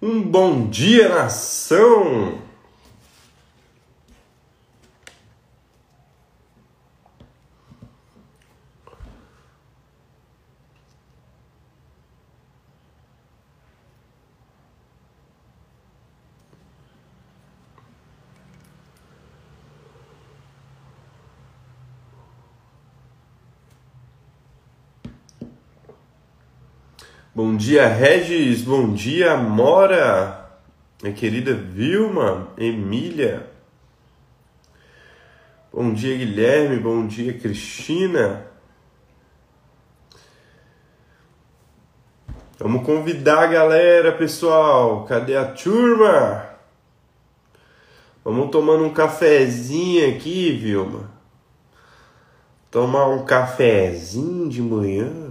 Um bom dia, nação! Bom dia, Regis. Bom dia, Mora. Minha querida Vilma, Emília. Bom dia, Guilherme. Bom dia, Cristina. Vamos convidar a galera, pessoal. Cadê a turma? Vamos tomando um cafezinho aqui, Vilma. Tomar um cafezinho de manhã.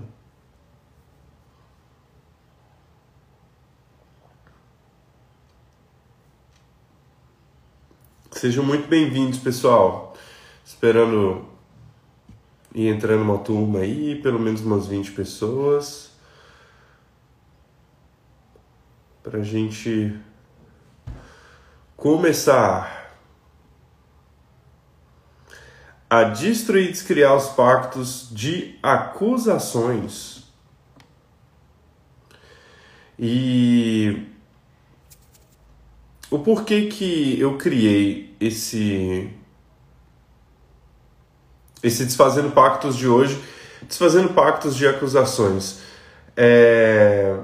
Sejam muito bem-vindos, pessoal. Esperando ir entrando uma turma aí, pelo menos umas 20 pessoas. Pra gente começar a destruir e descriar os pactos de acusações. E o porquê que eu criei esse esse desfazendo pactos de hoje, desfazendo pactos de acusações. É...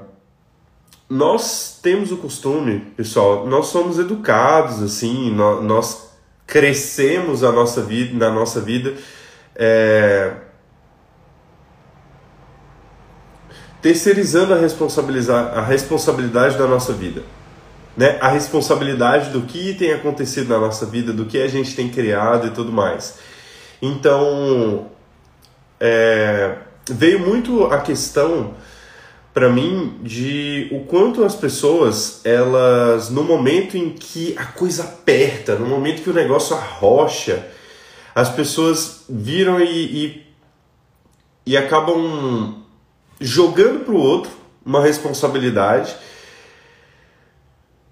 Nós temos o costume, pessoal, nós somos educados assim, nós, crescemos a nossa vida, na nossa vida, é... terceirizando a, responsabilizar, a responsabilidade da nossa vida né, a responsabilidade do que tem acontecido na nossa vida, do que a gente tem criado e tudo mais. Então, é, veio muito a questão para mim de o quanto as pessoas, elas, no momento em que a coisa aperta, no momento que o negócio arrocha, as pessoas viram e, e, e acabam jogando para o outro uma responsabilidade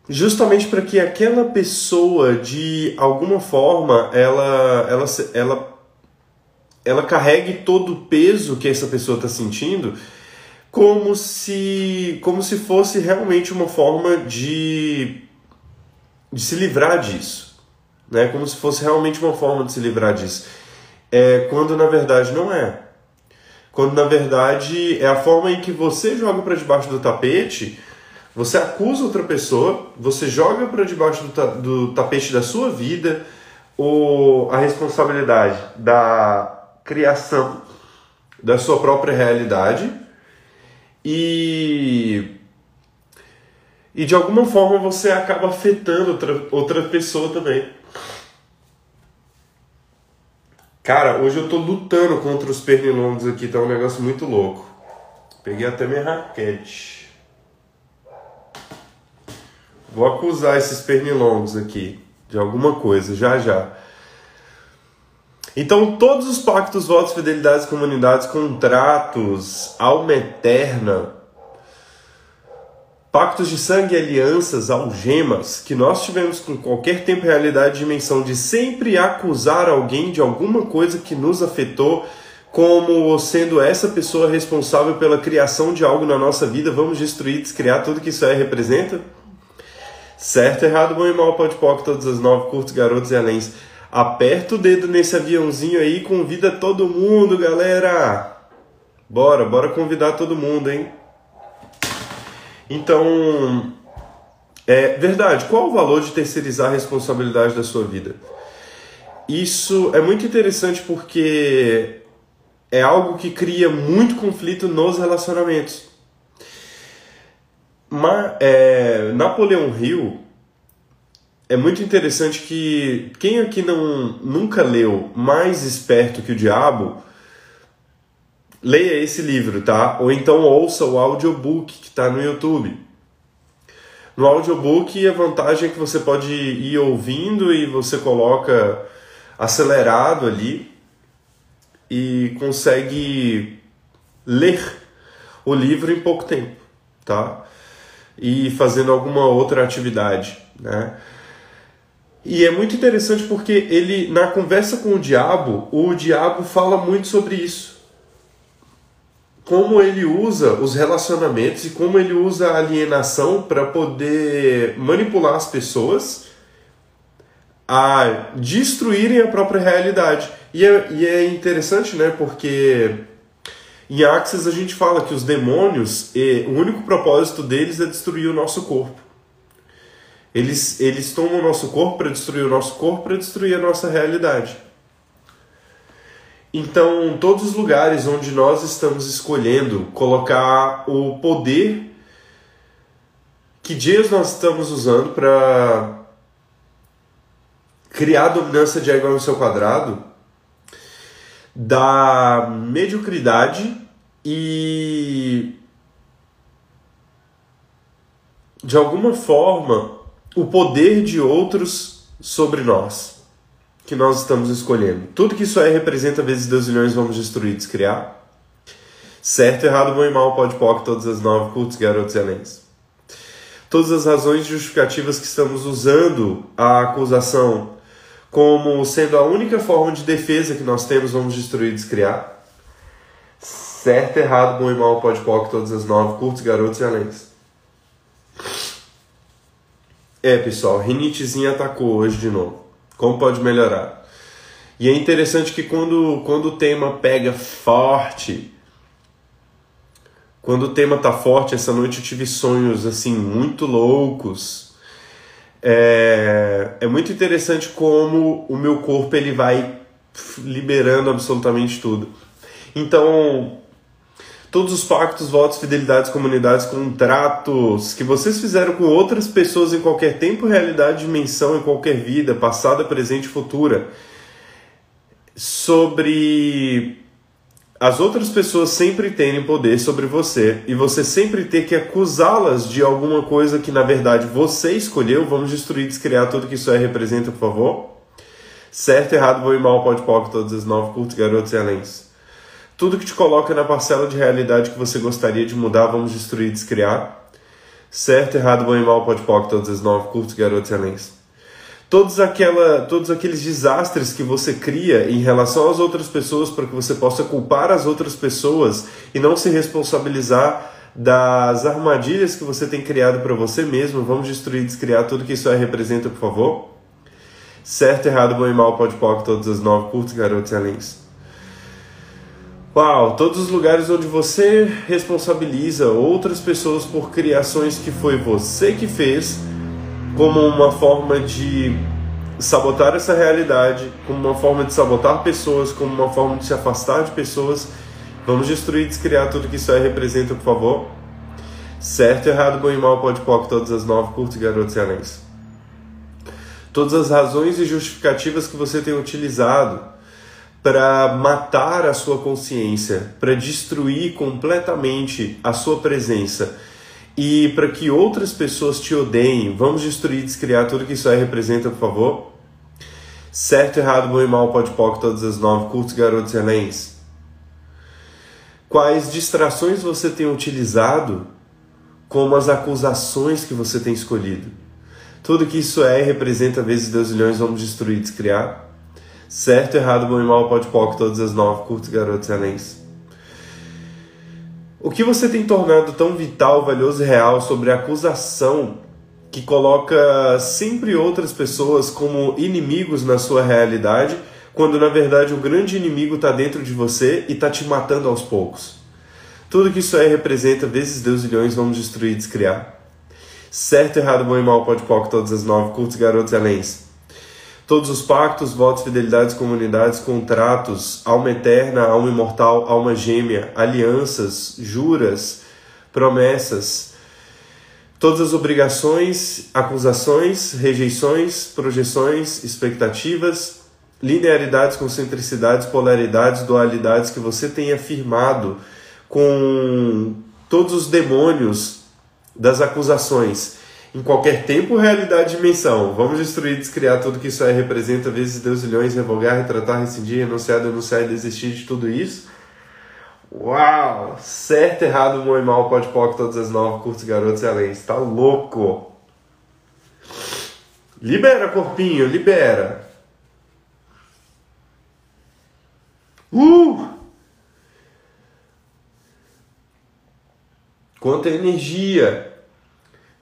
justamente para que aquela pessoa de alguma forma ela ela ela ela carregue todo o peso que essa pessoa está sentindo como se como se fosse realmente uma forma de de se livrar disso né? Como se fosse realmente uma forma de se livrar disso. É quando na verdade não é. Quando na verdade é a forma em que você joga para debaixo do tapete você acusa outra pessoa, você joga para debaixo do, ta do, tapete da sua vida o, a responsabilidade da criação da sua própria realidade e e de alguma forma você acaba afetando outra, outra pessoa também. Cara, hoje eu tô lutando contra os pernilongos aqui, tá um negócio muito louco. Peguei até minha raquete. Vou acusar esses pernilongos aqui de alguma coisa, já já. Então, todos os pactos, votos, fidelidades, comunidades, contratos, alma eterna, pactos de sangue, alianças, algemas, que nós tivemos com qualquer tempo, realidade, dimensão de sempre acusar alguém de alguma coisa que nos afetou, como sendo essa pessoa responsável pela criação de algo na nossa vida, vamos destruir, descriar tudo que isso aí representa? Certo, errado, bom e mal, pode pode todas as nove, curtos, garotos e aléns. Aperta o dedo nesse aviãozinho aí e convida todo mundo, galera! Bora, bora convidar todo mundo, hein? Então, é verdade, qual o valor de terceirizar a responsabilidade da sua vida? Isso é muito interessante porque é algo que cria muito conflito nos relacionamentos. Mas, é, Napoleão Hill é muito interessante que quem aqui não nunca leu Mais Esperto que o Diabo, leia esse livro, tá? Ou então ouça o audiobook que está no YouTube. No audiobook a vantagem é que você pode ir ouvindo e você coloca acelerado ali e consegue ler o livro em pouco tempo, tá? E fazendo alguma outra atividade, né? E é muito interessante porque ele, na conversa com o diabo, o diabo fala muito sobre isso. Como ele usa os relacionamentos e como ele usa a alienação para poder manipular as pessoas a destruírem a própria realidade. E é, e é interessante, né? Porque em Axis a gente fala que os demônios, o único propósito deles é destruir o nosso corpo. Eles, eles tomam o nosso corpo para destruir o nosso corpo, para destruir a nossa realidade. Então, todos os lugares onde nós estamos escolhendo colocar o poder que dias nós estamos usando para criar dominância de igual ao seu quadrado, da mediocridade e de alguma forma o poder de outros sobre nós que nós estamos escolhendo. Tudo que isso é representa vezes Deus milhões vamos destruir, descriar. Certo, errado, bom e mal, pode pode todas as nove, cultos, garotos e aléns. Todas as razões justificativas que estamos usando a acusação como sendo a única forma de defesa que nós temos, vamos destruir, descriar. Certo, errado, bom e mal, pode pode todas as nove, curtos, garotos e aléns. É, pessoal, rinitezinha atacou hoje de novo. Como pode melhorar? E é interessante que quando, quando o tema pega forte, quando o tema tá forte, essa noite eu tive sonhos assim muito loucos. É, é muito interessante como o meu corpo ele vai liberando absolutamente tudo. Então, todos os pactos, votos, fidelidades, comunidades, contratos que vocês fizeram com outras pessoas em qualquer tempo, realidade, dimensão, em qualquer vida, passada, presente e futura, sobre as outras pessoas sempre terem poder sobre você e você sempre ter que acusá-las de alguma coisa que na verdade você escolheu, vamos destruir, descriar tudo que isso é representa, por favor. Certo, errado, bom e mal, pode pode, todas as nove, curtos, garotos e aléns. Tudo que te coloca na parcela de realidade que você gostaria de mudar, vamos destruir descriar. Certo, errado, bom e mal, pode pode, todas as nove, curtos, garotos e anéis. Todos, aquela, todos aqueles desastres que você cria em relação às outras pessoas para que você possa culpar as outras pessoas e não se responsabilizar das armadilhas que você tem criado para você mesmo. Vamos destruir descriar tudo que isso aí representa, por favor. Certo, errado, bom e mal, pode pode, todas as nove, curtos, garotos e anéis. Uau, todos os lugares onde você responsabiliza outras pessoas por criações que foi você que fez, como uma forma de sabotar essa realidade, como uma forma de sabotar pessoas, como uma forma de se afastar de pessoas. Vamos destruir descriar tudo que isso aí representa, por favor. Certo, errado, bom e mal, pode pop, todas as nove, garotos e anéis. Todas as razões e justificativas que você tem utilizado para matar a sua consciência, para destruir completamente a sua presença e para que outras pessoas te odeiem. Vamos destruir, descriar tudo que isso aí representa, por favor? Certo, errado, bom e mal, pode pode todas as nove, curtos, garotos anéis. Quais distrações você tem utilizado como as acusações que você tem escolhido? Tudo que isso é representa vezes Deus leões, vamos destruir, descriar. Certo, errado, bom e mal, pode pode, todas as nove, curtos, garotos anéis. O que você tem tornado tão vital, valioso e real sobre a acusação que coloca sempre outras pessoas como inimigos na sua realidade, quando na verdade o grande inimigo está dentro de você e está te matando aos poucos? Tudo que isso aí representa, vezes Deus e leões, vamos destruir e descriar. Certo, errado, bom e mal, pode pode, todas as nove, curtos, garotos e anéis todos os pactos, votos, fidelidades, comunidades, contratos, alma eterna, alma imortal, alma gêmea, alianças, juras, promessas, todas as obrigações, acusações, rejeições, projeções, expectativas, linearidades, concentricidades, polaridades, dualidades que você tem afirmado com todos os demônios das acusações em qualquer tempo, realidade e dimensão. Vamos destruir, descriar tudo que isso aí representa, vezes Deus, milhões, revogar, retratar, rescindir, renunciar, denunciar e desistir de tudo isso. Uau! Certo, errado, bom e mal, pode pode todas as nove, curtos, garotos e além. Tá louco! Libera, corpinho, libera! Uh! Quanta energia!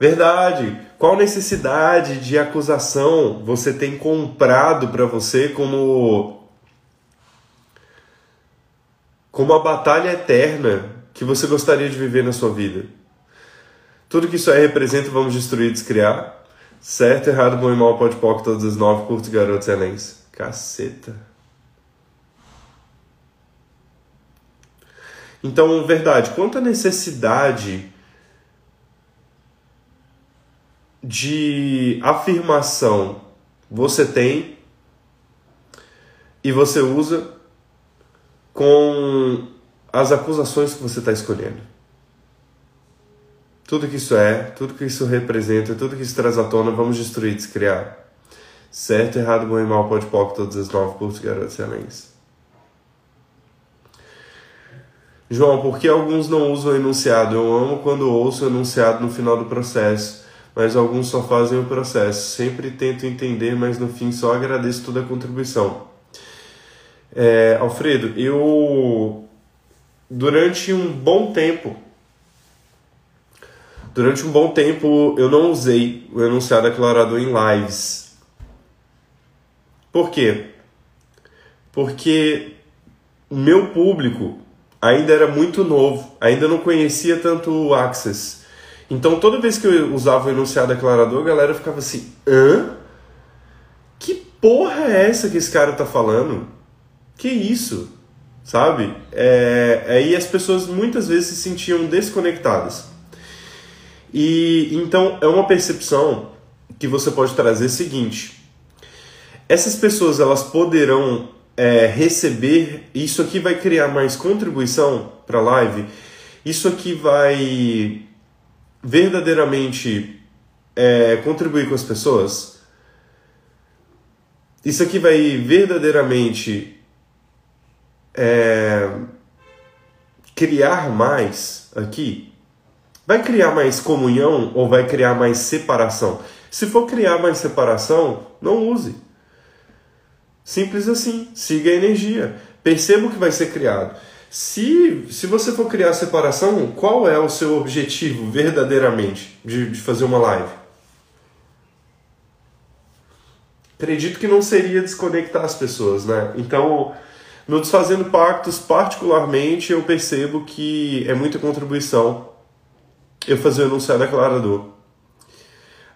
Verdade! Qual necessidade de acusação você tem comprado para você como como a batalha eterna que você gostaria de viver na sua vida. Tudo que isso aí representa, vamos destruir, descriar. Certo, errado, bom e mal, pode pôr todas as nove, curtos, garotos, excelentes. Caceta. Então, verdade, quanta necessidade de afirmação você tem e você usa com as acusações que você está escolhendo. Tudo que isso é, tudo que isso representa, tudo que isso traz à tona, vamos destruir, descriar. Certo, errado, bom e mal, pode pôr todas as nove cursos, garotos excelentes. João, por que alguns não usam o enunciado? Eu amo quando ouço o enunciado no final do processo, mas alguns só fazem o processo. Sempre tento entender, mas no fim só agradeço toda a contribuição. É, Alfredo, eu durante um bom tempo, durante um bom tempo eu não usei o enunciado aclarador em lives. Por quê? Porque meu público ainda era muito novo, ainda não conhecia tanto o Access. Então toda vez que eu usava o enunciado aclarador, a galera ficava assim: hã? Que porra é essa que esse cara tá falando? que isso? Sabe? É, aí as pessoas muitas vezes se sentiam desconectadas. E então é uma percepção que você pode trazer seguinte: essas pessoas elas poderão é, receber, isso aqui vai criar mais contribuição para a live, isso aqui vai verdadeiramente é, contribuir com as pessoas, isso aqui vai verdadeiramente é, criar mais aqui, vai criar mais comunhão ou vai criar mais separação? Se for criar mais separação, não use. Simples assim. Siga a energia. Perceba o que vai ser criado. Se, se você for criar separação, qual é o seu objetivo verdadeiramente de, de fazer uma live? Acredito que não seria desconectar as pessoas, né? Então, no Desfazendo Pactos, particularmente, eu percebo que é muita contribuição eu fazer o enunciado declarador.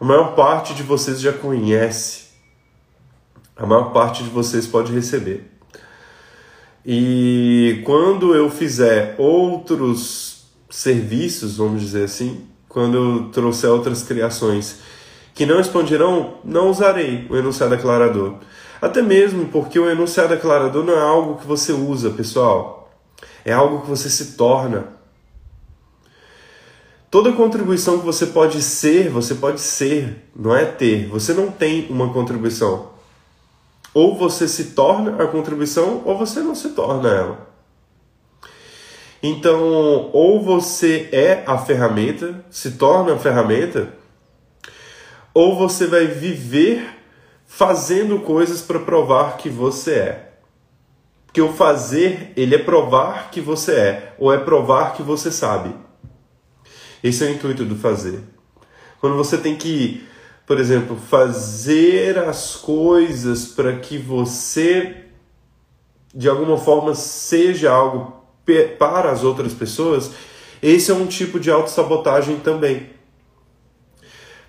A maior parte de vocês já conhece. A maior parte de vocês pode receber. E quando eu fizer outros serviços, vamos dizer assim, quando eu trouxer outras criações que não expandirão, não usarei o enunciado declarador. Até mesmo porque o enunciado declarador não é algo que você usa, pessoal. É algo que você se torna. Toda contribuição que você pode ser, você pode ser, não é ter. Você não tem uma contribuição. Ou você se torna a contribuição, ou você não se torna ela. Então, ou você é a ferramenta, se torna a ferramenta, ou você vai viver fazendo coisas para provar que você é. Porque o fazer, ele é provar que você é, ou é provar que você sabe. Esse é o intuito do fazer. Quando você tem que, por exemplo, fazer as coisas para que você, de alguma forma, seja algo para as outras pessoas, esse é um tipo de autossabotagem também.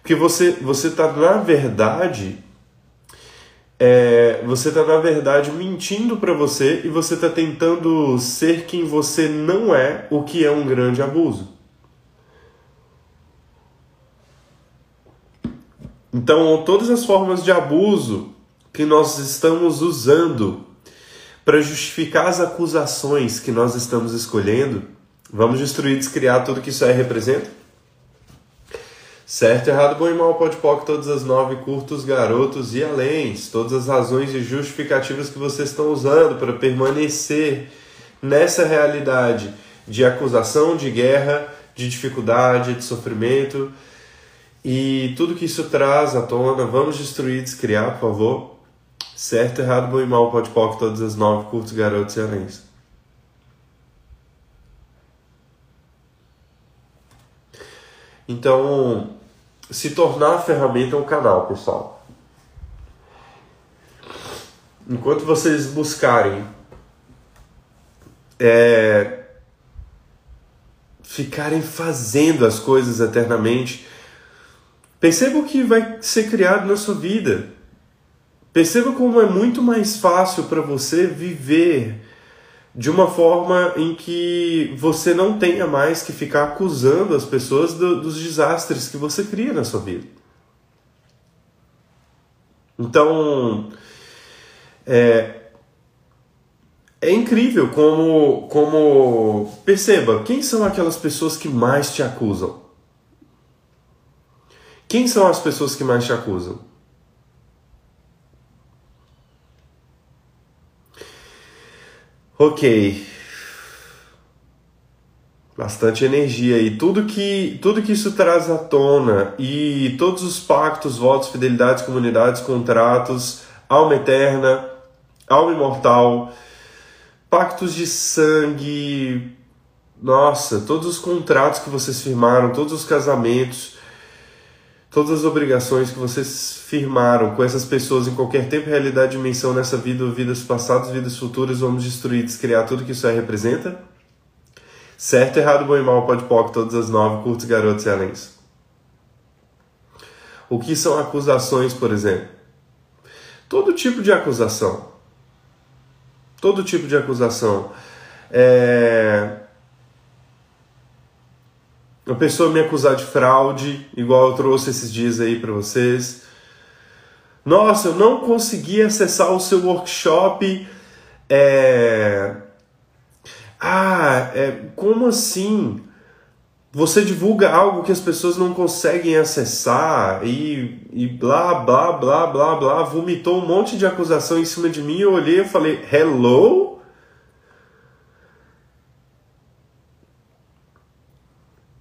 Porque você você está, na verdade, é, você está na verdade mentindo para você e você está tentando ser quem você não é, o que é um grande abuso. Então, todas as formas de abuso que nós estamos usando para justificar as acusações que nós estamos escolhendo, vamos destruir, descriar tudo que isso aí representa? Certo, errado, bom e mal, pode poc, todas as nove curtos, garotos e além, todas as razões e justificativas que vocês estão usando para permanecer nessa realidade de acusação, de guerra, de dificuldade, de sofrimento e tudo que isso traz à tona. Vamos destruir, descriar, por favor. Certo, errado, bom e mal, pode poc, todas as nove, curtos, garotos e anéis. Então, se tornar a ferramenta é um canal, pessoal. Enquanto vocês buscarem é, ficarem fazendo as coisas eternamente, perceba o que vai ser criado na sua vida. Perceba como é muito mais fácil para você viver de uma forma em que você não tenha mais que ficar acusando as pessoas do, dos desastres que você cria na sua vida. Então, é, é incrível como, como. Perceba, quem são aquelas pessoas que mais te acusam? Quem são as pessoas que mais te acusam? Ok. Bastante energia e tudo que tudo que isso traz à tona e todos os pactos, votos, fidelidades, comunidades, contratos, alma eterna, alma imortal, pactos de sangue, nossa, todos os contratos que vocês firmaram, todos os casamentos, todas as obrigações que vocês firmaram com essas pessoas em qualquer tempo, realidade, dimensão nessa vida, vidas passadas, vidas futuras, vamos destruir, descriar tudo que isso aí representa? Certo, errado, bom e mal, pode pop, todas as nove, curtos, garotos e aléns. O que são acusações, por exemplo? Todo tipo de acusação. Todo tipo de acusação. É uma pessoa me acusar de fraude, igual eu trouxe esses dias aí para vocês. Nossa, eu não consegui acessar o seu workshop. É... Ah, é... como assim? Você divulga algo que as pessoas não conseguem acessar e, e blá, blá, blá, blá, blá. Vomitou um monte de acusação em cima de mim. Eu olhei e falei: Hello?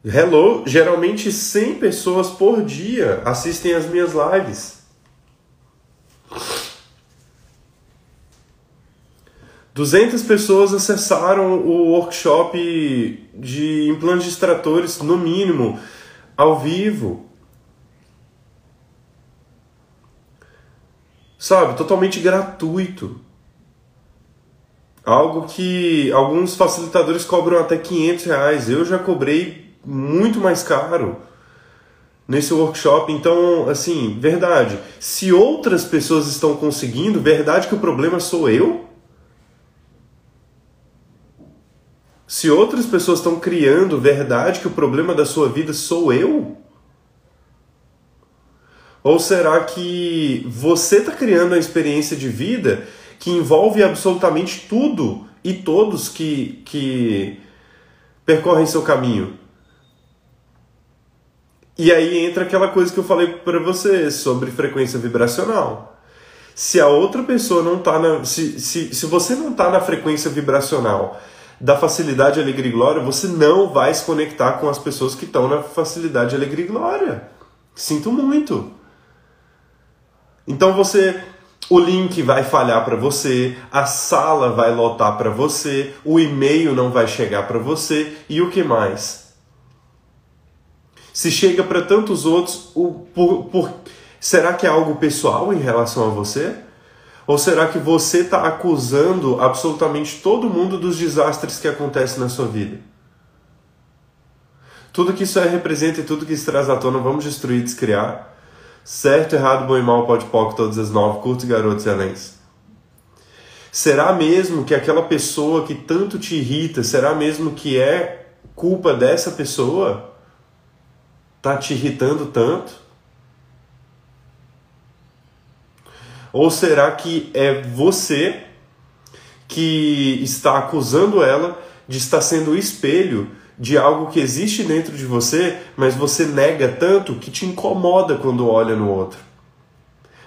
Hello, geralmente 100 pessoas por dia assistem as minhas lives. Duzentas pessoas acessaram o workshop de implantes extratores, no mínimo, ao vivo. Sabe, totalmente gratuito. Algo que alguns facilitadores cobram até 500 reais. Eu já cobrei muito mais caro nesse workshop. Então, assim, verdade. Se outras pessoas estão conseguindo, verdade que o problema sou eu? Se outras pessoas estão criando, verdade que o problema da sua vida sou eu? Ou será que você está criando uma experiência de vida que envolve absolutamente tudo e todos que, que percorrem seu caminho? E aí entra aquela coisa que eu falei para você sobre frequência vibracional. Se a outra pessoa não tá na. Se, se, se você não tá na frequência vibracional da facilidade, alegria e glória, você não vai se conectar com as pessoas que estão na facilidade, alegria e glória. Sinto muito. Então você. O link vai falhar para você, a sala vai lotar para você, o e-mail não vai chegar para você e o que mais? Se chega para tantos outros, o, por, por, será que é algo pessoal em relação a você? Ou será que você está acusando absolutamente todo mundo dos desastres que acontecem na sua vida? Tudo que isso é representa e tudo que isso traz à tona, vamos destruir, descriar. Certo, errado, bom e mal, pode pop, todas as nove, curtos, garotos e anéis. Será mesmo que aquela pessoa que tanto te irrita, será mesmo que é culpa dessa pessoa? Está te irritando tanto? Ou será que é você que está acusando ela de estar sendo o espelho de algo que existe dentro de você, mas você nega tanto que te incomoda quando olha no outro?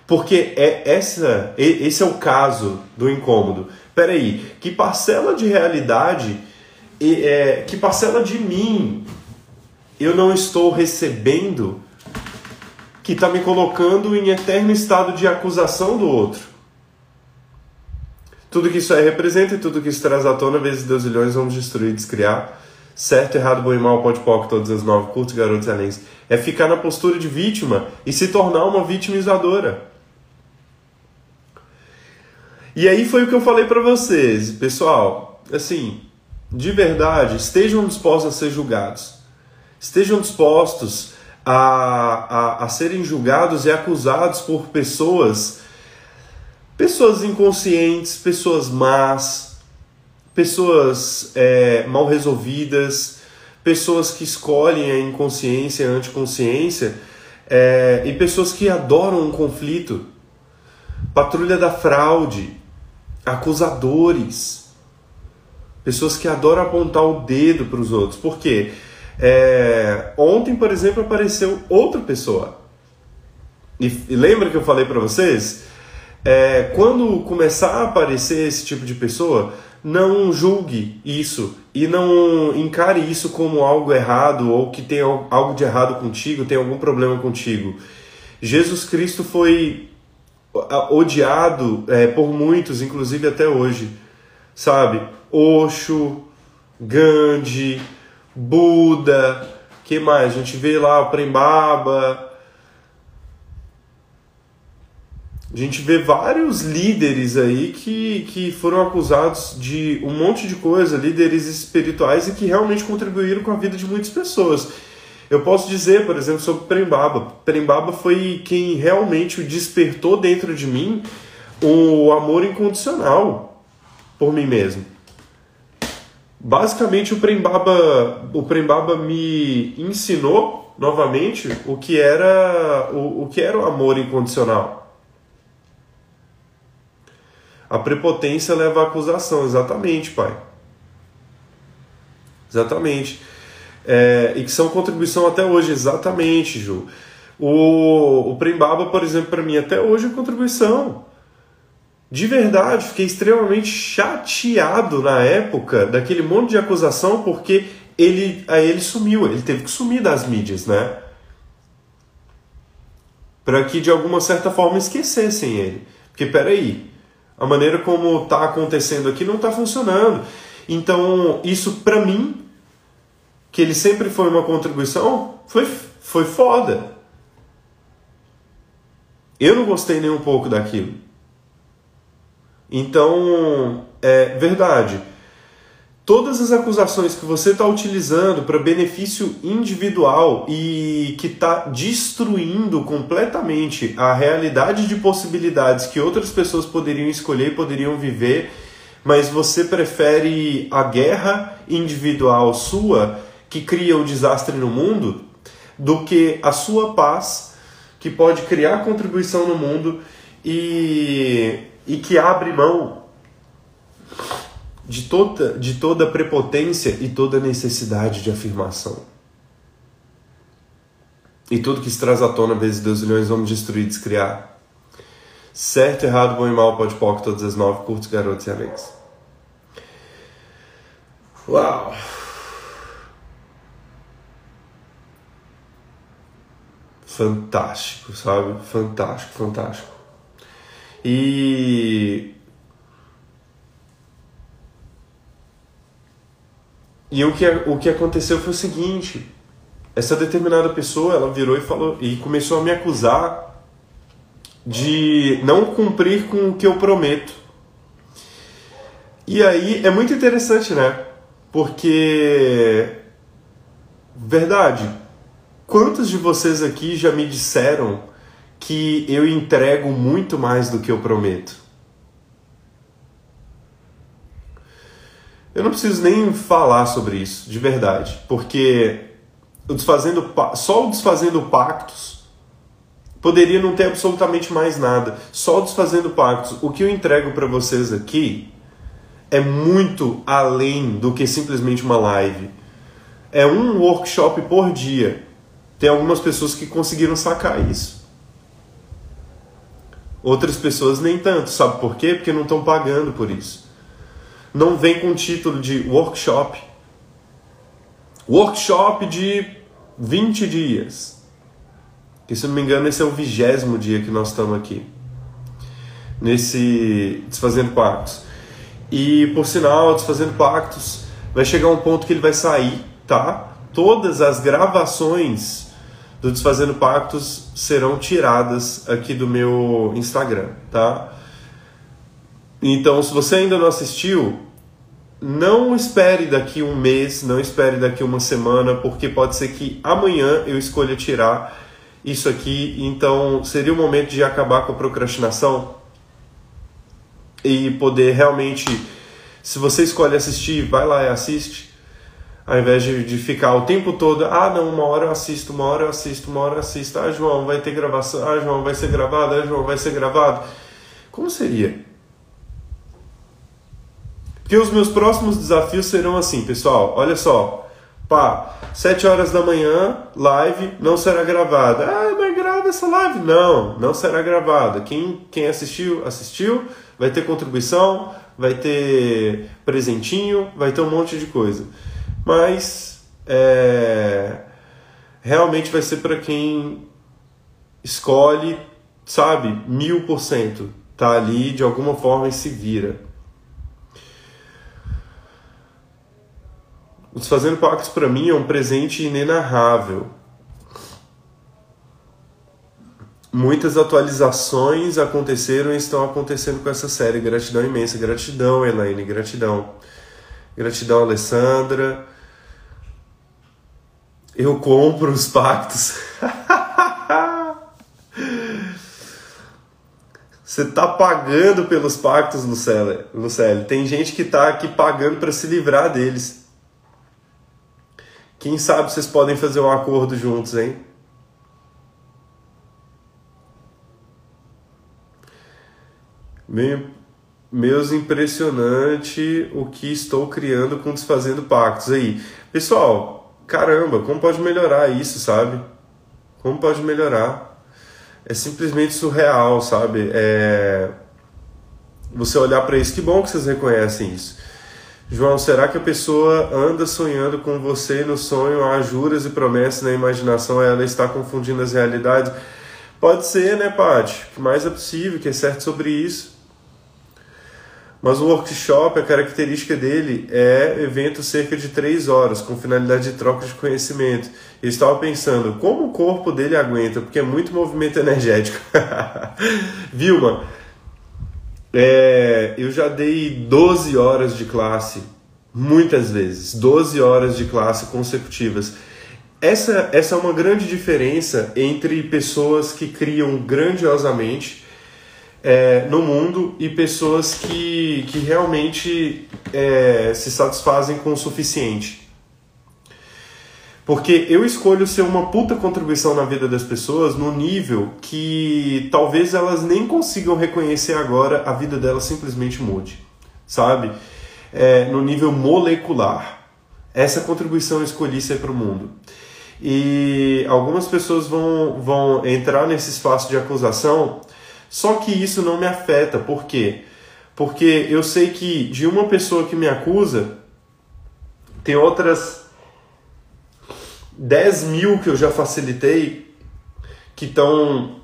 Porque é essa, esse é o caso do incômodo. Peraí, que parcela de realidade, é, que parcela de mim eu não estou recebendo que está me colocando em eterno estado de acusação do outro? Tudo que isso aí representa e tudo que isso traz à tona, vezes Deus milhões, vamos destruir, descriar. Certo, errado, bom e mal, pode pó, todas as nove, curtos, garotos, excelentes. É ficar na postura de vítima e se tornar uma vitimizadora. E aí foi o que eu falei para vocês, pessoal. Assim, de verdade, estejam dispostos a ser julgados. Estejam dispostos a, a, a serem julgados e acusados por pessoas, pessoas inconscientes, pessoas más, pessoas é, mal resolvidas, pessoas que escolhem a inconsciência e a anticonsciência, é, e pessoas que adoram um conflito. Patrulha da fraude, acusadores, pessoas que adoram apontar o dedo para os outros. Por quê? É, ontem, por exemplo, apareceu outra pessoa. E, e lembra que eu falei para vocês? É, quando começar a aparecer esse tipo de pessoa, não julgue isso e não encare isso como algo errado ou que tem algo de errado contigo, tem algum problema contigo. Jesus Cristo foi odiado é, por muitos, inclusive até hoje, sabe? Osho, Gandhi, Buda, que mais? A gente vê lá o Prembaba. A gente vê vários líderes aí que, que foram acusados de um monte de coisa, líderes espirituais e que realmente contribuíram com a vida de muitas pessoas. Eu posso dizer, por exemplo, sobre Prembaba. Prembaba foi quem realmente despertou dentro de mim o amor incondicional por mim mesmo. Basicamente, o Prembaba, o Prembaba me ensinou novamente o que era o, o que era o amor incondicional. A prepotência leva à acusação, exatamente, pai. Exatamente é, e que são contribuição até hoje, exatamente, Ju. O, o Prembaba, por exemplo, para mim, até hoje é contribuição. De verdade, fiquei extremamente chateado na época daquele monte de acusação, porque ele, aí ele sumiu, ele teve que sumir das mídias, né? Para que de alguma certa forma esquecessem ele. Porque peraí, a maneira como está acontecendo aqui não está funcionando. Então, isso para mim que ele sempre foi uma contribuição, foi, foi foda. Eu não gostei nem um pouco daquilo. Então, é verdade. Todas as acusações que você está utilizando para benefício individual e que está destruindo completamente a realidade de possibilidades que outras pessoas poderiam escolher e poderiam viver, mas você prefere a guerra individual sua que cria o desastre no mundo do que a sua paz, que pode criar contribuição no mundo e, e que abre mão de toda, de toda prepotência e toda necessidade de afirmação. E tudo que se traz à tona, vezes Deus milhões, vamos destruir, descriar. Certo, errado, bom e mal, pode pôr todas as nove, curtos, garotos e alegres. Uau! fantástico, sabe? Fantástico, fantástico. E E o que, o que aconteceu foi o seguinte: essa determinada pessoa ela virou e falou e começou a me acusar de não cumprir com o que eu prometo. E aí é muito interessante, né? Porque verdade, Quantos de vocês aqui já me disseram que eu entrego muito mais do que eu prometo? Eu não preciso nem falar sobre isso, de verdade, porque o desfazendo, só o desfazendo pactos poderia não ter absolutamente mais nada. Só o desfazendo pactos, o que eu entrego para vocês aqui é muito além do que simplesmente uma live. É um workshop por dia tem algumas pessoas que conseguiram sacar isso. Outras pessoas nem tanto. Sabe por quê? Porque não estão pagando por isso. Não vem com título de workshop. Workshop de 20 dias. Que se não me engano, esse é o vigésimo dia que nós estamos aqui. Nesse Desfazendo Pactos. E por sinal, Desfazendo Pactos vai chegar um ponto que ele vai sair, tá? Todas as gravações do Desfazendo Pactos serão tiradas aqui do meu Instagram, tá? Então, se você ainda não assistiu, não espere daqui um mês, não espere daqui uma semana, porque pode ser que amanhã eu escolha tirar isso aqui. Então, seria o momento de acabar com a procrastinação e poder realmente, se você escolhe assistir, vai lá e assiste ao invés de, de ficar o tempo todo, ah, não, uma hora eu assisto, uma hora eu assisto, uma hora eu assisto, ah, João, vai ter gravação, ah, João, vai ser gravado, ah, João, vai ser gravado. Como seria? Porque os meus próximos desafios serão assim, pessoal, olha só, pá, 7 horas da manhã, live não será gravada. Ah, mas grava essa live. Não, não será gravada. Quem, quem assistiu, assistiu, vai ter contribuição, vai ter presentinho, vai ter um monte de coisa mas é, realmente vai ser para quem escolhe, sabe, mil por cento, tá ali de alguma forma e se vira. Os Fazendo Pactos para mim é um presente inenarrável. Muitas atualizações aconteceram e estão acontecendo com essa série. Gratidão imensa. Gratidão, Elaine. Gratidão. Gratidão, Alessandra. Eu compro os pactos. Você tá pagando pelos pactos. Lucelle. Tem gente que tá aqui pagando para se livrar deles. Quem sabe vocês podem fazer um acordo juntos, hein? Meio, meus impressionante o que estou criando com Desfazendo Pactos aí. Pessoal, caramba, como pode melhorar isso, sabe? Como pode melhorar? É simplesmente surreal, sabe? É... Você olhar para isso, que bom que vocês reconhecem isso. João, será que a pessoa anda sonhando com você no sonho, há juras e promessas na imaginação, ela está confundindo as realidades? Pode ser, né, Paty? O que mais é possível, que é certo sobre isso. Mas o workshop, a característica dele é evento cerca de três horas, com finalidade de troca de conhecimento. Eu estava pensando, como o corpo dele aguenta? Porque é muito movimento energético. Vilma, é, eu já dei 12 horas de classe, muitas vezes, 12 horas de classe consecutivas. Essa, essa é uma grande diferença entre pessoas que criam grandiosamente é, no mundo e pessoas que, que realmente é, se satisfazem com o suficiente. Porque eu escolho ser uma puta contribuição na vida das pessoas no nível que talvez elas nem consigam reconhecer agora, a vida delas simplesmente mude, sabe? É, no nível molecular. Essa contribuição eu escolhi ser para o mundo. E algumas pessoas vão, vão entrar nesse espaço de acusação só que isso não me afeta, por quê? Porque eu sei que de uma pessoa que me acusa, tem outras 10 mil que eu já facilitei que estão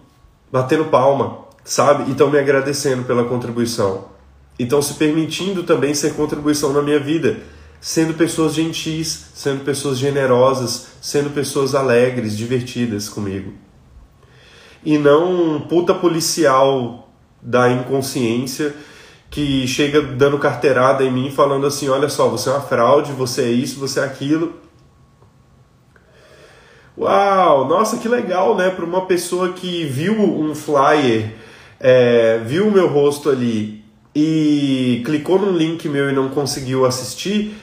batendo palma, sabe? E estão me agradecendo pela contribuição. E estão se permitindo também ser contribuição na minha vida, sendo pessoas gentis, sendo pessoas generosas, sendo pessoas alegres, divertidas comigo e não um puta policial da inconsciência que chega dando carteirada em mim falando assim, olha só, você é uma fraude, você é isso, você é aquilo. Uau, nossa, que legal, né? Para uma pessoa que viu um flyer, é, viu o meu rosto ali e clicou no link meu e não conseguiu assistir,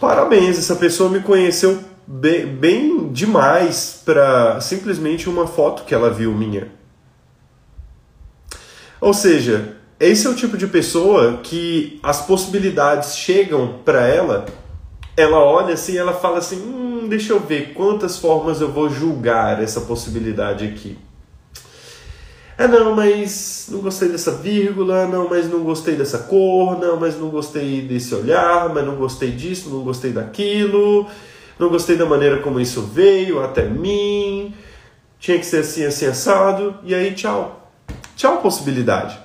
parabéns, essa pessoa me conheceu bem, bem demais para simplesmente uma foto que ela viu minha. Ou seja, esse é o tipo de pessoa que as possibilidades chegam para ela, ela olha assim ela fala assim: hum, deixa eu ver quantas formas eu vou julgar essa possibilidade aqui. É, não, mas não gostei dessa vírgula, não, mas não gostei dessa cor, não, mas não gostei desse olhar, mas não gostei disso, não gostei daquilo, não gostei da maneira como isso veio até mim, tinha que ser assim, assim, assado, e aí tchau. Tchau, possibilidade.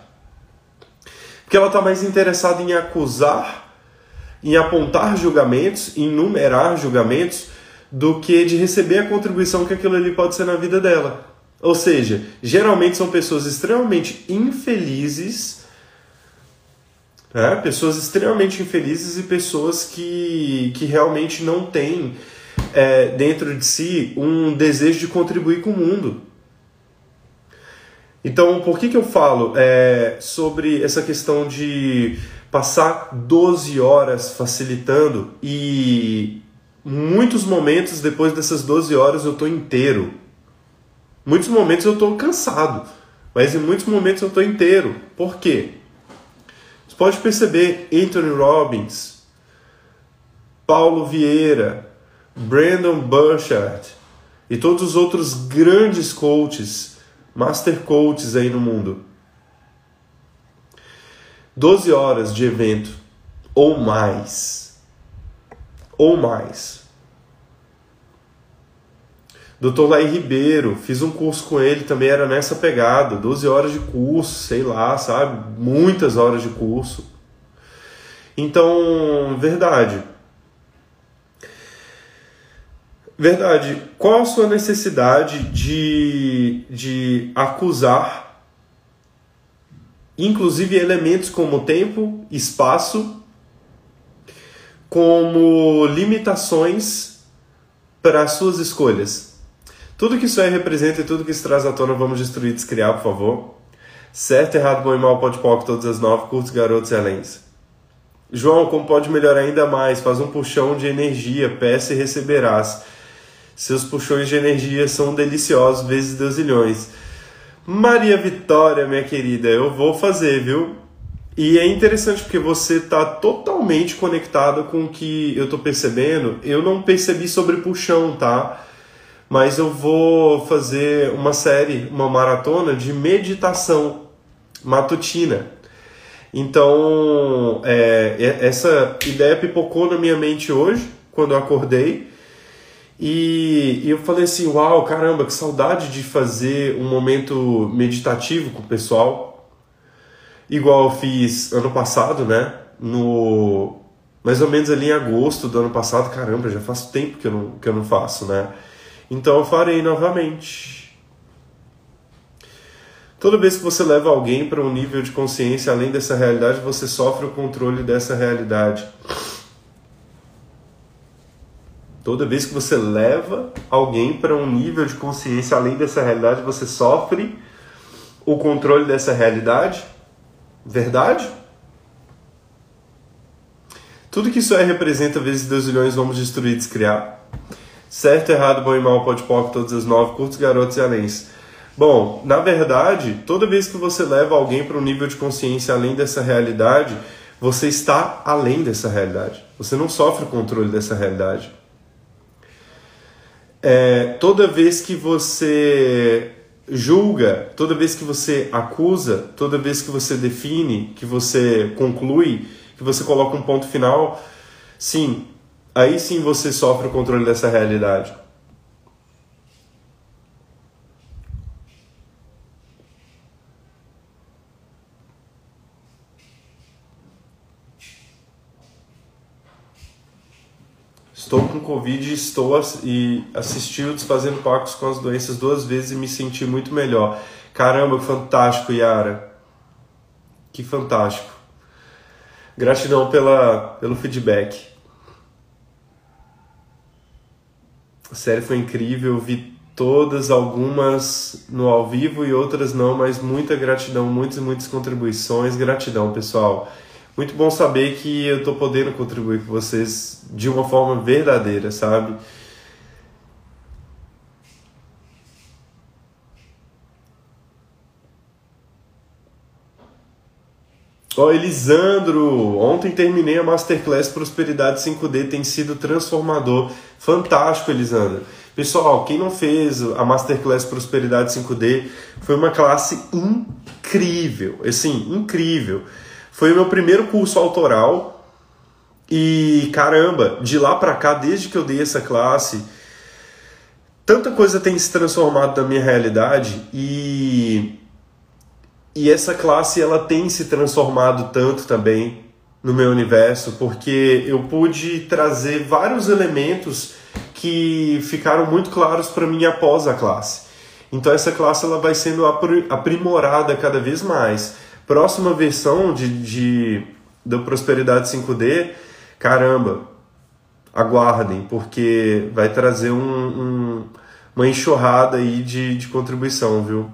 Porque ela está mais interessada em acusar, em apontar julgamentos, em numerar julgamentos, do que de receber a contribuição que aquilo ali pode ser na vida dela. Ou seja, geralmente são pessoas extremamente infelizes, né? pessoas extremamente infelizes e pessoas que, que realmente não têm é, dentro de si um desejo de contribuir com o mundo. Então, por que, que eu falo é, sobre essa questão de passar 12 horas facilitando e muitos momentos depois dessas 12 horas eu estou inteiro? Muitos momentos eu estou cansado, mas em muitos momentos eu estou inteiro. Por quê? Pode perceber Anthony Robbins, Paulo Vieira, Brandon Burchard e todos os outros grandes coaches, master coaches aí no mundo. 12 horas de evento ou mais. Ou mais. Dr. Laí Ribeiro, fiz um curso com ele, também era nessa pegada, 12 horas de curso, sei lá, sabe? Muitas horas de curso. Então, verdade. Verdade. Qual a sua necessidade de, de acusar, inclusive elementos como tempo, espaço, como limitações para as suas escolhas? Tudo que isso aí representa e tudo que isso traz à tona, vamos destruir, descriar, por favor. Certo, errado, bom e mal, pode pop, todas as nove, curtos, garotos e alens. João, como pode melhorar ainda mais? Faz um puxão de energia, peça e receberás. Seus puxões de energia são deliciosos, vezes deusilhões. Maria Vitória, minha querida, eu vou fazer, viu? E é interessante porque você está totalmente conectado com o que eu estou percebendo. Eu não percebi sobre puxão, tá? Mas eu vou fazer uma série, uma maratona de meditação matutina. Então, é, essa ideia pipocou na minha mente hoje, quando eu acordei, e, e, eu falei assim: Uau, caramba, que saudade de fazer um momento meditativo com o pessoal, igual eu fiz ano passado, né? No mais ou menos ali em agosto do ano passado. Caramba, já faz tempo que eu não, que eu não faço, né? Então eu farei novamente. Toda vez que você leva alguém para um nível de consciência além dessa realidade, você sofre o controle dessa realidade. Toda vez que você leva alguém para um nível de consciência além dessa realidade, você sofre o controle dessa realidade. Verdade? Tudo que isso é representa vezes Deus milhões vamos destruir e descriar. Certo, errado, bom e mal, pode pop, todas as nove, curtos, garotos e anéis. Bom, na verdade, toda vez que você leva alguém para um nível de consciência além dessa realidade, você está além dessa realidade. Você não sofre o controle dessa realidade. É, toda vez que você julga, toda vez que você acusa, toda vez que você define, que você conclui, que você coloca um ponto final, sim, aí sim você sofre o controle dessa realidade. Estou com Covid estou e assisti o Desfazendo Pacos com as Doenças duas vezes e me senti muito melhor. Caramba, fantástico, Yara. Que fantástico. Gratidão pela, pelo feedback. A série foi incrível, vi todas, algumas no ao vivo e outras não, mas muita gratidão, muitas e muitas contribuições. Gratidão, pessoal. Muito bom saber que eu estou podendo contribuir com vocês de uma forma verdadeira, sabe? Ó, oh, Elisandro, ontem terminei a Masterclass Prosperidade 5D, tem sido transformador. Fantástico, Elisandro. Pessoal, quem não fez a Masterclass Prosperidade 5D, foi uma classe incrível, assim, incrível. Foi o meu primeiro curso autoral e caramba, de lá para cá, desde que eu dei essa classe, tanta coisa tem se transformado na minha realidade e e essa classe ela tem se transformado tanto também no meu universo, porque eu pude trazer vários elementos que ficaram muito claros para mim após a classe. Então essa classe ela vai sendo aprimorada cada vez mais. Próxima versão de, de da Prosperidade 5D, caramba, aguardem, porque vai trazer um, um, uma enxurrada aí de, de contribuição, viu?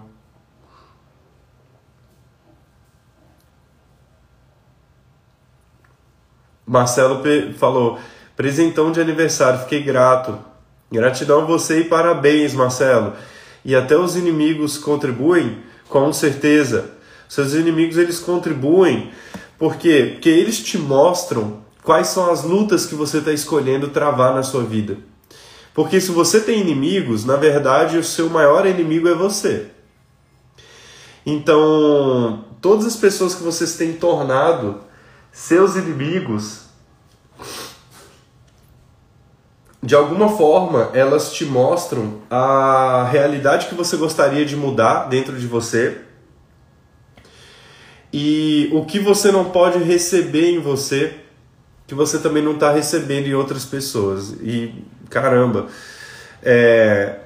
Marcelo falou: presentão de aniversário, fiquei grato. Gratidão a você e parabéns, Marcelo. E até os inimigos contribuem? Com certeza. Seus inimigos eles contribuem. Por quê? Porque eles te mostram quais são as lutas que você está escolhendo travar na sua vida. Porque se você tem inimigos, na verdade o seu maior inimigo é você. Então, todas as pessoas que vocês têm tornado seus inimigos, de alguma forma, elas te mostram a realidade que você gostaria de mudar dentro de você e o que você não pode receber em você que você também não está recebendo em outras pessoas. E caramba, é,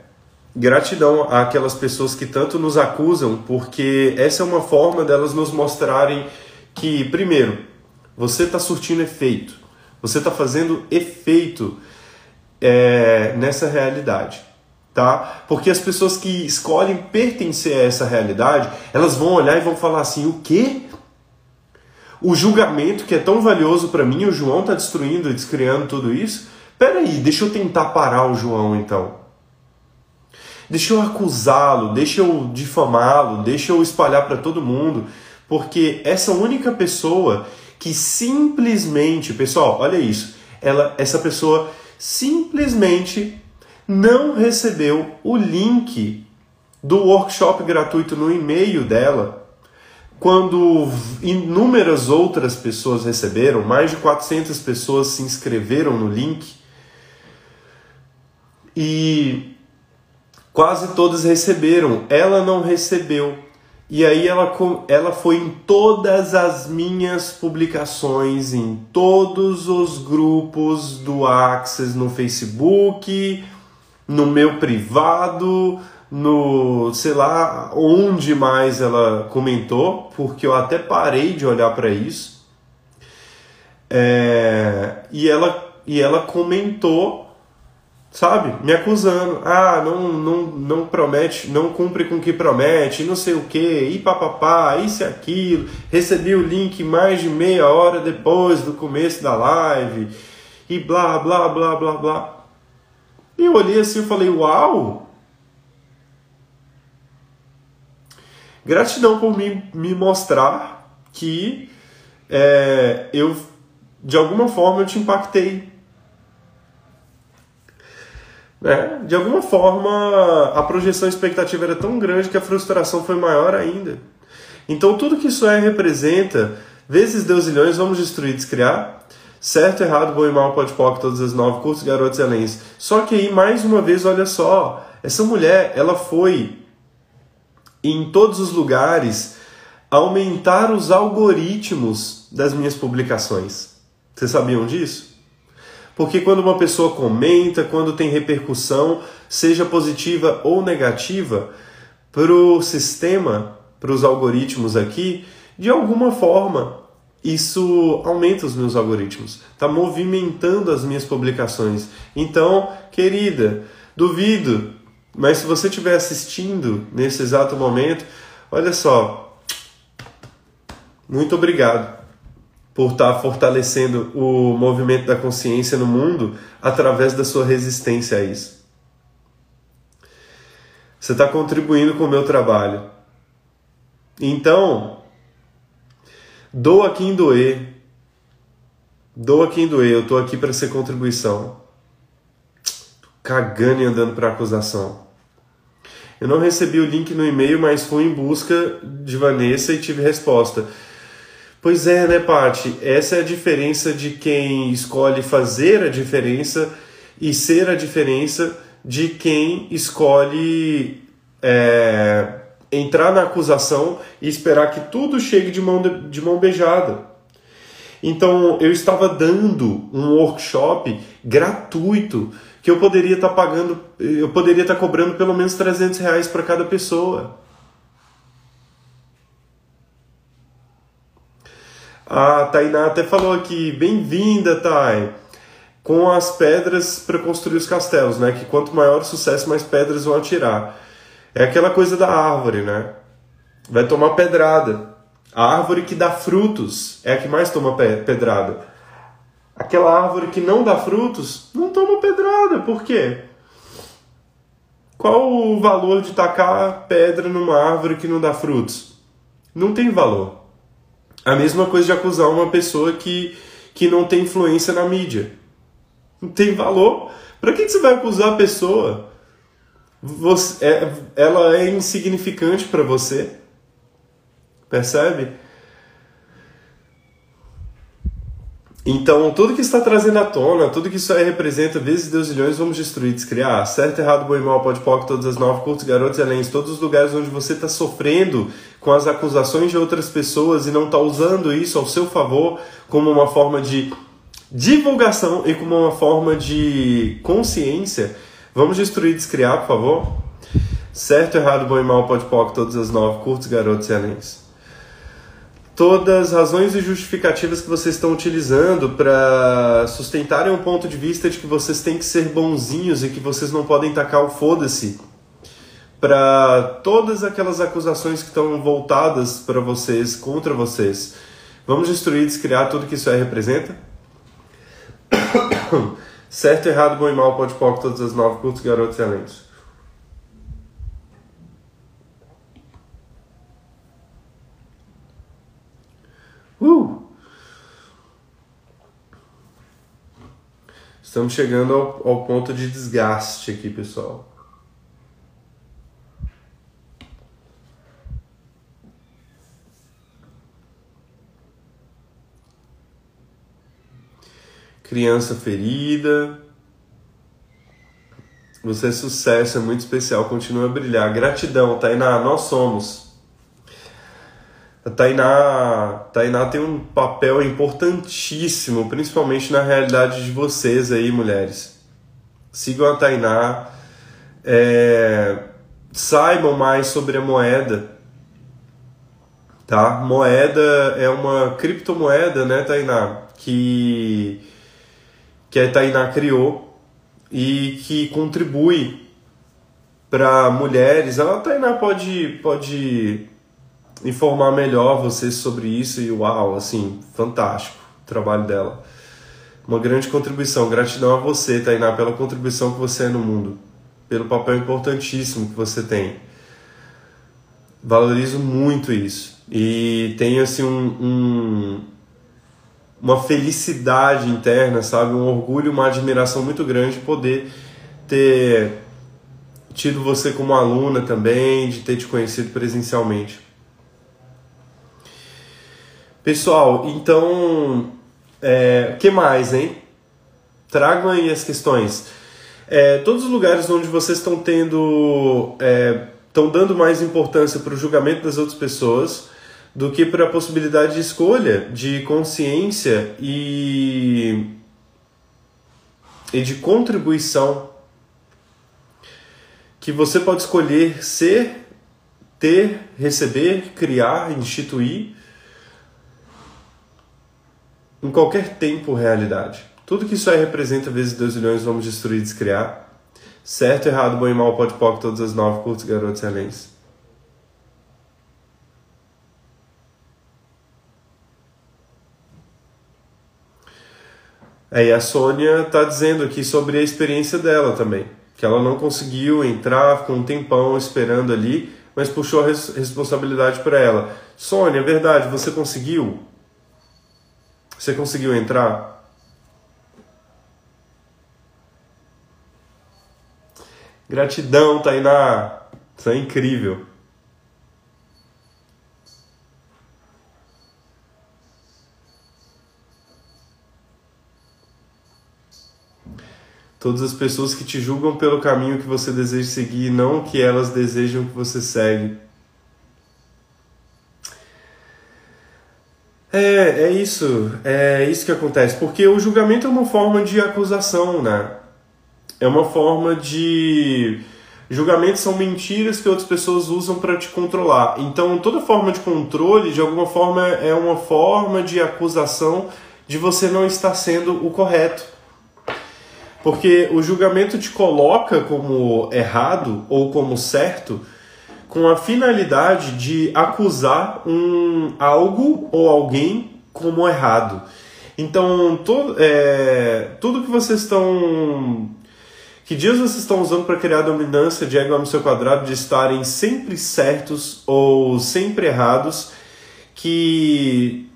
gratidão àquelas pessoas que tanto nos acusam, porque essa é uma forma delas nos mostrarem que, primeiro, você está surtindo efeito. Você está fazendo efeito é, nessa realidade. Tá? Porque as pessoas que escolhem pertencer a essa realidade, elas vão olhar e vão falar assim: o quê? O julgamento que é tão valioso para mim, o João está destruindo e descriando tudo isso? Peraí, deixa eu tentar parar o João então. Deixa eu acusá-lo, deixa eu difamá-lo, deixa eu espalhar para todo mundo, porque essa única pessoa que simplesmente, pessoal, olha isso, ela, essa pessoa simplesmente não recebeu o link do workshop gratuito no e-mail dela, quando inúmeras outras pessoas receberam, mais de 400 pessoas se inscreveram no link e quase todas receberam. Ela não recebeu. E aí ela, ela foi em todas as minhas publicações, em todos os grupos do Access no Facebook, no meu privado, no sei lá onde mais ela comentou, porque eu até parei de olhar para isso. É, e, ela, e ela comentou sabe? Me acusando. Ah, não, não, não promete, não cumpre com o que promete, não sei o que, e papapá, isso e aquilo. Recebi o link mais de meia hora depois do começo da live, e blá, blá, blá, blá, blá. E eu olhei assim e falei, uau! Gratidão por me, me mostrar que é, eu, de alguma forma, eu te impactei né? De alguma forma, a projeção expectativa era tão grande que a frustração foi maior ainda. Então, tudo que isso é representa, vezes Deus ilhões, vamos destruir, descriar, certo, errado, bom e mal, pode pop, todas as nove, cursos, garotos e alens. Só que aí, mais uma vez, olha só, essa mulher, ela foi em todos os lugares aumentar os algoritmos das minhas publicações. Vocês sabiam disso? Porque quando uma pessoa comenta, quando tem repercussão, seja positiva ou negativa, para o sistema, para os algoritmos aqui, de alguma forma isso aumenta os meus algoritmos, está movimentando as minhas publicações. Então, querida, duvido, mas se você estiver assistindo nesse exato momento, olha só, muito obrigado por estar fortalecendo o movimento da consciência no mundo através da sua resistência a isso. Você está contribuindo com o meu trabalho. Então, doa quem doer. Doa quem doer. Eu estou aqui para ser contribuição. cagando e andando para acusação. Eu não recebi o link no e-mail, mas fui em busca de Vanessa e tive resposta. Pois é, né, Paty? Essa é a diferença de quem escolhe fazer a diferença e ser a diferença de quem escolhe é, entrar na acusação e esperar que tudo chegue de mão, de, de mão beijada. Então, eu estava dando um workshop gratuito que eu poderia estar pagando, eu poderia estar cobrando pelo menos 300 reais para cada pessoa. A Tainá até falou aqui, bem-vinda, Thay, com as pedras para construir os castelos, né? Que quanto maior o sucesso, mais pedras vão atirar. É aquela coisa da árvore, né? Vai tomar pedrada. A árvore que dá frutos é a que mais toma pedrada. Aquela árvore que não dá frutos não toma pedrada. Por quê? Qual o valor de tacar pedra numa árvore que não dá frutos? Não tem valor. A mesma coisa de acusar uma pessoa que, que não tem influência na mídia. Não tem valor. Para que, que você vai acusar a pessoa? Você, é, ela é insignificante para você. Percebe? Então, tudo que está trazendo à tona, tudo que isso aí representa, vezes Deus milhões, vamos destruir, descriar. Certo, errado, bom e mal, pode pop, todas as nove, curtos, garotos e além, todos os lugares onde você está sofrendo com as acusações de outras pessoas e não está usando isso ao seu favor como uma forma de divulgação e como uma forma de consciência. Vamos destruir, descriar, por favor. Certo, errado, bom e mal, pode pop, todas as nove, curtos, garotos e além todas as razões e justificativas que vocês estão utilizando para sustentarem um ponto de vista de que vocês têm que ser bonzinhos e que vocês não podem tacar o foda-se para todas aquelas acusações que estão voltadas para vocês, contra vocês. Vamos destruir, descriar tudo que isso aí representa? certo, errado, bom e mal, pode pôr todas as nove, cultos, garotos e alentos. Estamos chegando ao, ao ponto de desgaste aqui, pessoal. Criança ferida. Você é sucesso, é muito especial, continua a brilhar. Gratidão, Tainá, nós somos. A Tainá, Tainá tem um papel importantíssimo, principalmente na realidade de vocês aí, mulheres. Sigam a Tainá, é, saibam mais sobre a moeda, tá? Moeda é uma criptomoeda, né, Tainá? Que, que a Tainá criou e que contribui para mulheres. A Tainá pode, pode informar melhor vocês sobre isso e uau, assim, fantástico o trabalho dela. Uma grande contribuição. Gratidão a você, Tainá, pela contribuição que você é no mundo, pelo papel importantíssimo que você tem. Valorizo muito isso. E tenho, assim, um, um uma felicidade interna, sabe? Um orgulho, uma admiração muito grande de poder ter tido você como aluna também, de ter te conhecido presencialmente. Pessoal, então, é, que mais, hein? Tragam aí as questões. É, todos os lugares onde vocês estão tendo, estão é, dando mais importância para o julgamento das outras pessoas do que para a possibilidade de escolha, de consciência e, e de contribuição que você pode escolher ser, ter, receber, criar, instituir em qualquer tempo realidade. Tudo que isso aí representa vezes 2 milhões vamos destruir, descriar. Certo, errado, bom e mal, pode pop, todas as nove, curtos, garotos, excelentes. É, e a Sônia está dizendo aqui sobre a experiência dela também, que ela não conseguiu entrar, ficou um tempão esperando ali, mas puxou a res responsabilidade para ela. Sônia, é verdade, você conseguiu? Você conseguiu entrar? Gratidão, Tainá. Isso é incrível. Todas as pessoas que te julgam pelo caminho que você deseja seguir, não o que elas desejam que você segue. É, é isso, é isso que acontece, porque o julgamento é uma forma de acusação, né? É uma forma de julgamentos são mentiras que outras pessoas usam para te controlar. Então, toda forma de controle, de alguma forma, é uma forma de acusação de você não estar sendo o correto. Porque o julgamento te coloca como errado ou como certo com a finalidade de acusar um algo ou alguém como errado. Então, to, é, tudo que vocês estão. Que dias vocês estão usando para criar a dominância de ego no seu quadrado, de estarem sempre certos ou sempre errados, que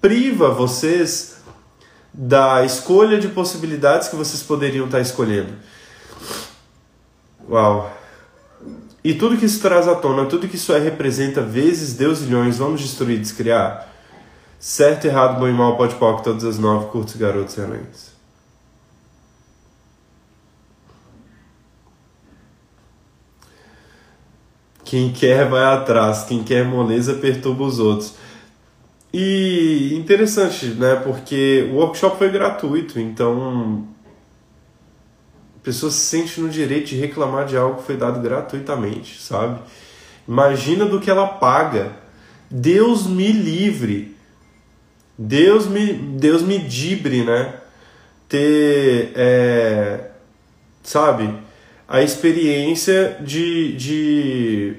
priva vocês da escolha de possibilidades que vocês poderiam estar escolhendo. Uau! E tudo que isso traz à tona, tudo que isso é representa vezes Deus milhões, vamos destruir, descriar. Certo, errado, bom e mal, pode pau, todas as nove, curtos, garotos e anões. Quem quer vai atrás, quem quer moleza perturba os outros. E interessante, né? Porque o workshop foi gratuito, então a pessoa se sente no direito de reclamar de algo que foi dado gratuitamente, sabe? Imagina do que ela paga. Deus me livre. Deus me, Deus me dibre, né? Ter, é, sabe, a experiência de, de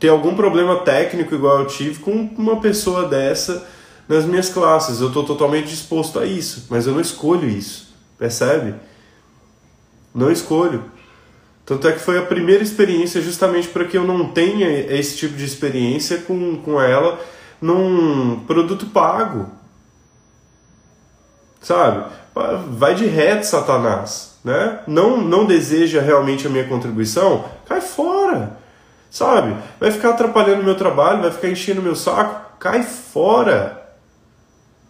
ter algum problema técnico igual eu tive com uma pessoa dessa nas minhas classes. Eu estou totalmente disposto a isso, mas eu não escolho isso, percebe? Não escolho. Tanto é que foi a primeira experiência justamente para que eu não tenha esse tipo de experiência com, com ela num produto pago. Sabe? Vai de reto, Satanás. Né? Não, não deseja realmente a minha contribuição? Cai fora. Sabe? Vai ficar atrapalhando meu trabalho, vai ficar enchendo meu saco? Cai fora.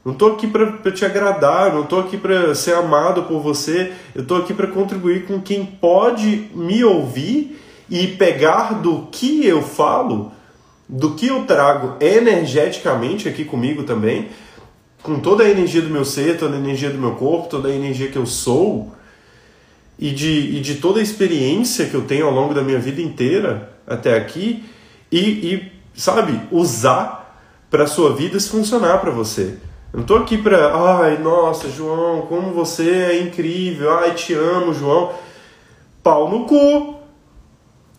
Não estou aqui para te agradar, não estou aqui para ser amado por você, eu estou aqui para contribuir com quem pode me ouvir e pegar do que eu falo, do que eu trago energeticamente aqui comigo também, com toda a energia do meu ser, toda a energia do meu corpo, toda a energia que eu sou, e de, e de toda a experiência que eu tenho ao longo da minha vida inteira até aqui, e, e sabe, usar para a sua vida se funcionar para você. Eu não tô aqui para, ai, nossa, João, como você é incrível, ai, te amo, João. Pau no cu.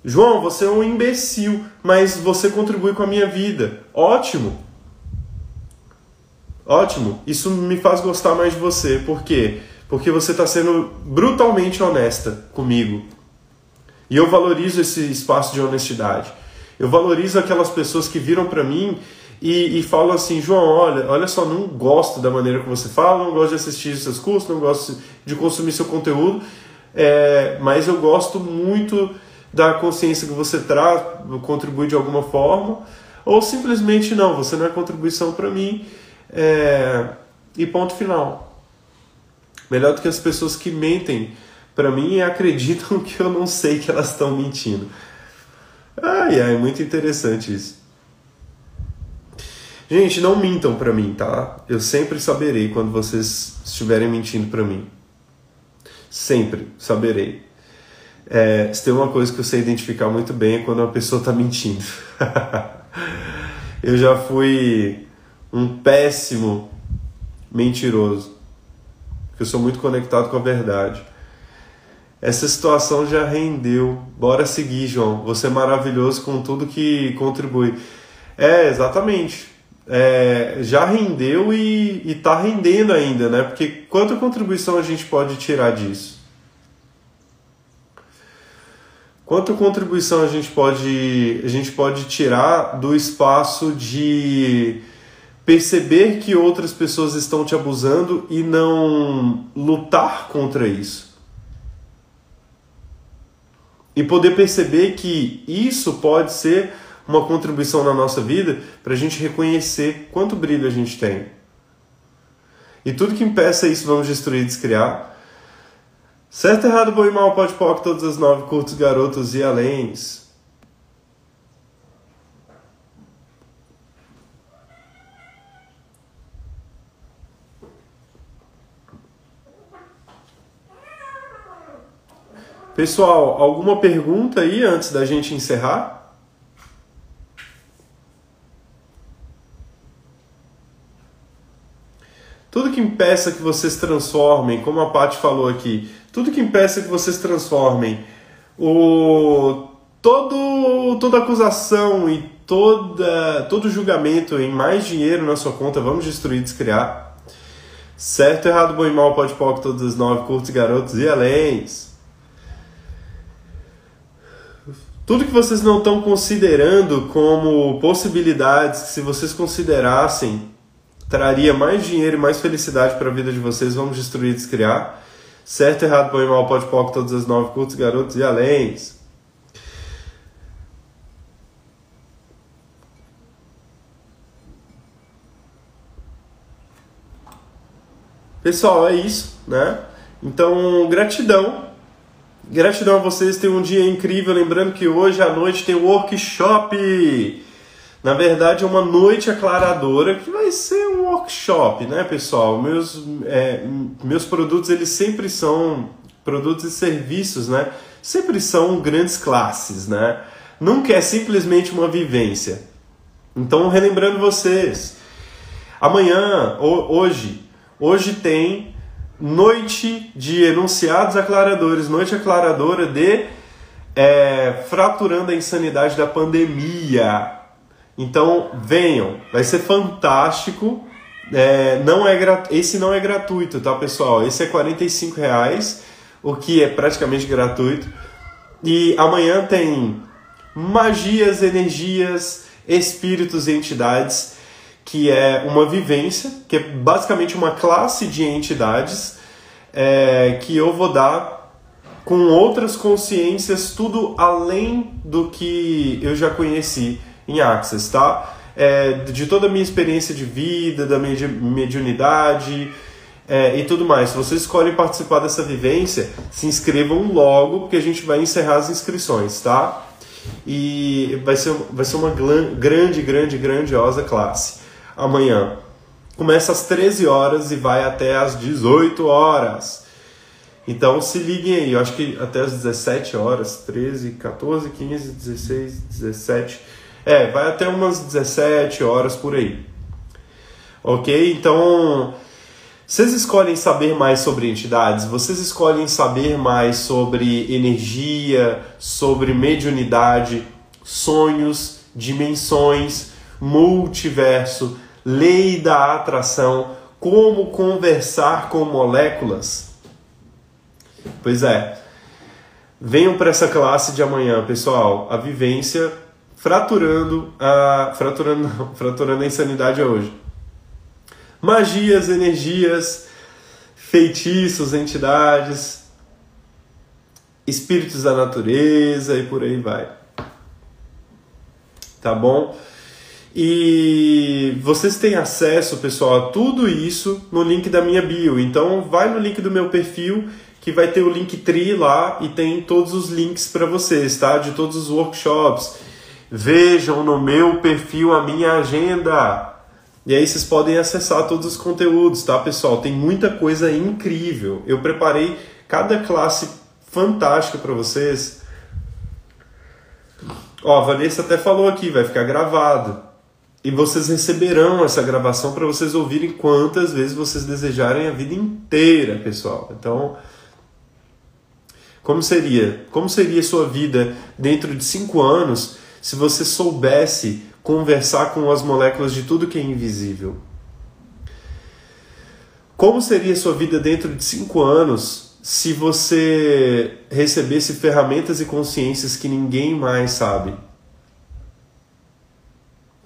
João, você é um imbecil, mas você contribui com a minha vida. Ótimo. Ótimo. Isso me faz gostar mais de você. Por quê? Porque você está sendo brutalmente honesta comigo. E eu valorizo esse espaço de honestidade. Eu valorizo aquelas pessoas que viram para mim e, e falam assim, João, olha, olha só, não gosto da maneira que você fala, não gosto de assistir seus cursos, não gosto de consumir seu conteúdo, é, mas eu gosto muito da consciência que você traz, contribui de alguma forma, ou simplesmente não, você não é contribuição para mim, é, e ponto final. Melhor do que as pessoas que mentem para mim e acreditam que eu não sei que elas estão mentindo. Ai, ai, muito interessante isso. Gente, não mintam para mim, tá? Eu sempre saberei quando vocês estiverem mentindo para mim. Sempre saberei. É, se tem uma coisa que eu sei identificar muito bem é quando uma pessoa está mentindo. eu já fui um péssimo mentiroso. Porque eu sou muito conectado com a verdade. Essa situação já rendeu. Bora seguir, João. Você é maravilhoso com tudo que contribui. É, exatamente é, já rendeu e está rendendo ainda, né? Porque quanta contribuição a gente pode tirar disso? Quanta contribuição a gente pode, a gente pode tirar do espaço de perceber que outras pessoas estão te abusando e não lutar contra isso? e poder perceber que isso pode ser uma contribuição na nossa vida para a gente reconhecer quanto brilho a gente tem. E tudo que impeça isso, vamos destruir e descriar. Certo, errado, bom e mal, pode pode todas as nove, curtos, garotos e aléns. Pessoal, alguma pergunta aí antes da gente encerrar? Tudo que impeça que vocês transformem, como a Paty falou aqui, tudo que impeça que vocês transformem o todo toda acusação e toda todo julgamento em mais dinheiro na sua conta, vamos destruir, descriar. Certo, errado, bom e mal, pode pôr todas as nove, curtos, garotos e aléns. Tudo que vocês não estão considerando como possibilidades que, se vocês considerassem, traria mais dinheiro e mais felicidade para a vida de vocês, vamos destruir e descriar. Certo, errado, bom e mal, pode pôr todas as nove, curtos, garotos e além. Pessoal, é isso, né? Então, gratidão Gratidão a vocês, tenham um dia incrível. Lembrando que hoje à noite tem um workshop. Na verdade, é uma noite aclaradora que vai ser um workshop, né, pessoal? Meus, é, meus produtos, eles sempre são produtos e serviços, né? Sempre são grandes classes, né? Nunca é simplesmente uma vivência. Então, relembrando vocês, amanhã, hoje, hoje tem noite de enunciados aclaradores, noite aclaradora de é, fraturando a insanidade da pandemia. Então venham, vai ser fantástico. É, não é esse não é gratuito, tá pessoal? Esse é 45 reais, o que é praticamente gratuito. E amanhã tem magias, energias, espíritos e entidades que é uma vivência, que é basicamente uma classe de entidades é, que eu vou dar com outras consciências, tudo além do que eu já conheci em Access, tá? É, de toda a minha experiência de vida, da minha mediunidade é, e tudo mais. Se vocês escolhem participar dessa vivência, se inscrevam logo, porque a gente vai encerrar as inscrições, tá? E vai ser, vai ser uma grande, grande, grandiosa classe amanhã. Começa às 13 horas e vai até às 18 horas. Então se liguem aí, eu acho que até às 17 horas, 13, 14, 15, 16, 17. É, vai até umas 17 horas por aí. Ok? Então, vocês escolhem saber mais sobre entidades, vocês escolhem saber mais sobre energia, sobre mediunidade, sonhos, dimensões, multiverso lei da atração, como conversar com moléculas. Pois é, venham para essa classe de amanhã, pessoal. A vivência fraturando a fraturando, não, fraturando a insanidade hoje. Magias, energias, feitiços, entidades, espíritos da natureza e por aí vai. Tá bom? E vocês têm acesso, pessoal, a tudo isso no link da minha bio. Então, vai no link do meu perfil que vai ter o link tri lá e tem todos os links para vocês, tá? De todos os workshops. Vejam no meu perfil a minha agenda. E aí vocês podem acessar todos os conteúdos, tá, pessoal? Tem muita coisa incrível. Eu preparei cada classe fantástica para vocês. Ó, a Vanessa até falou aqui, vai ficar gravado. E vocês receberão essa gravação para vocês ouvirem quantas vezes vocês desejarem a vida inteira, pessoal. Então, como seria? Como seria sua vida dentro de cinco anos se você soubesse conversar com as moléculas de tudo que é invisível? Como seria sua vida dentro de cinco anos se você recebesse ferramentas e consciências que ninguém mais sabe?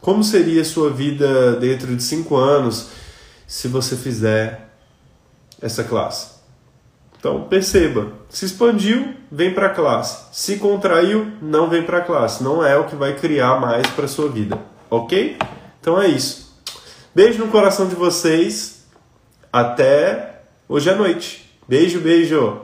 Como seria sua vida dentro de cinco anos se você fizer essa classe? Então perceba, se expandiu, vem para a classe. Se contraiu, não vem para a classe. Não é o que vai criar mais para sua vida, ok? Então é isso. Beijo no coração de vocês. Até hoje à noite. Beijo, beijo.